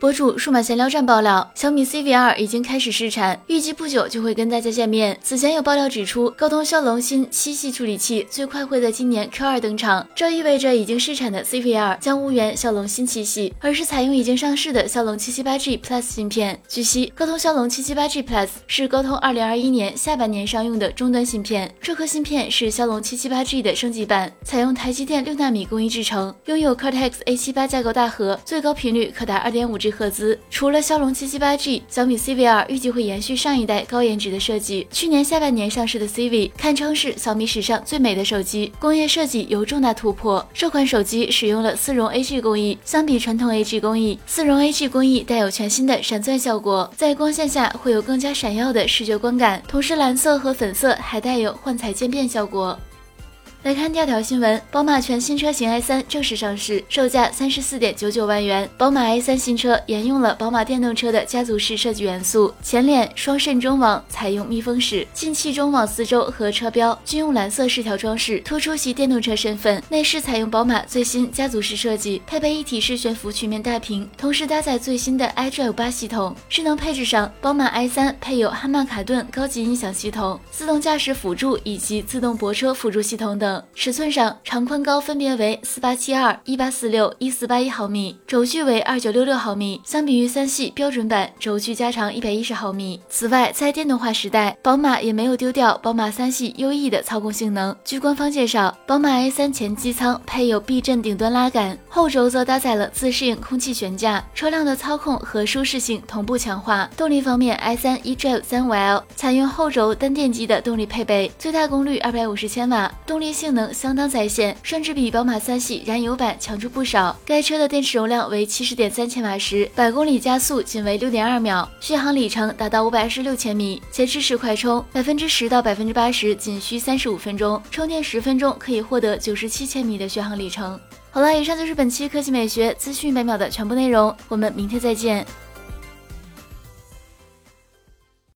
博主数码闲聊站爆料，小米 CV2 已经开始试产，预计不久就会跟大家见面。此前有爆料指出，高通骁龙新七系处理器最快会在今年 Q2 登场，这意味着已经试产的 CV2 将无缘骁龙新七系，而是采用已经上市的骁龙 778G Plus 芯片。据悉，高通骁龙 778G Plus 是高通2021年下半年商用的终端芯片，这颗芯片是骁龙 778G 的升级版，采用台积电六纳米工艺制成，拥有 Cortex A78 架构大核，最高频率可达2.5 G。赫兹。除了骁龙七七八 G，小米 CV2 预计会延续上一代高颜值的设计。去年下半年上市的 CV 堪称是小米史上最美的手机，工业设计有重大突破。这款手机使用了丝绒 AG 工艺，相比传统 AG 工艺，丝绒 AG 工艺带有全新的闪钻效果，在光线下会有更加闪耀的视觉观感。同时，蓝色和粉色还带有幻彩渐变效果。来看第二条新闻，宝马全新车型 i3 正式上市，售价三十四点九九万元。宝马 i3 新车沿用了宝马电动车的家族式设计元素，前脸双肾中网采用密封式，进气中网四周和车标均用蓝色饰条装饰，突出其电动车身份。内饰采用宝马最新家族式设计，配备一体式悬浮曲面大屏，同时搭载最新的 iDrive 八系统。智能配置上，宝马 i3 配有汉曼卡顿高级音响系统、自动驾驶辅助以及自动泊车辅助系统等。尺寸上，长宽高分别为四八七二、一八四六、一四八一毫米，轴距为二九六六毫米。相比于三系标准版，轴距加长一百一十毫米。此外，在电动化时代，宝马也没有丢掉宝马三系优异的操控性能。据官方介绍，宝马 i3 前机舱配有避震顶端拉杆，后轴则搭载了自适应空气悬架，车辆的操控和舒适性同步强化。动力方面，i3 eDrive 三五 L 采用后轴单电机的动力配备，最大功率二百五十千瓦，动力。性能相当在线，甚至比宝马三系燃油版强出不少。该车的电池容量为七十点三千瓦时，百公里加速仅为六点二秒，续航里程达到五百二十六千米，且支持快充，百分之十到百分之八十仅需三十五分钟，充电十分钟可以获得九十七千米的续航里程。好了，以上就是本期科技美学资讯每秒的全部内容，我们明天再见。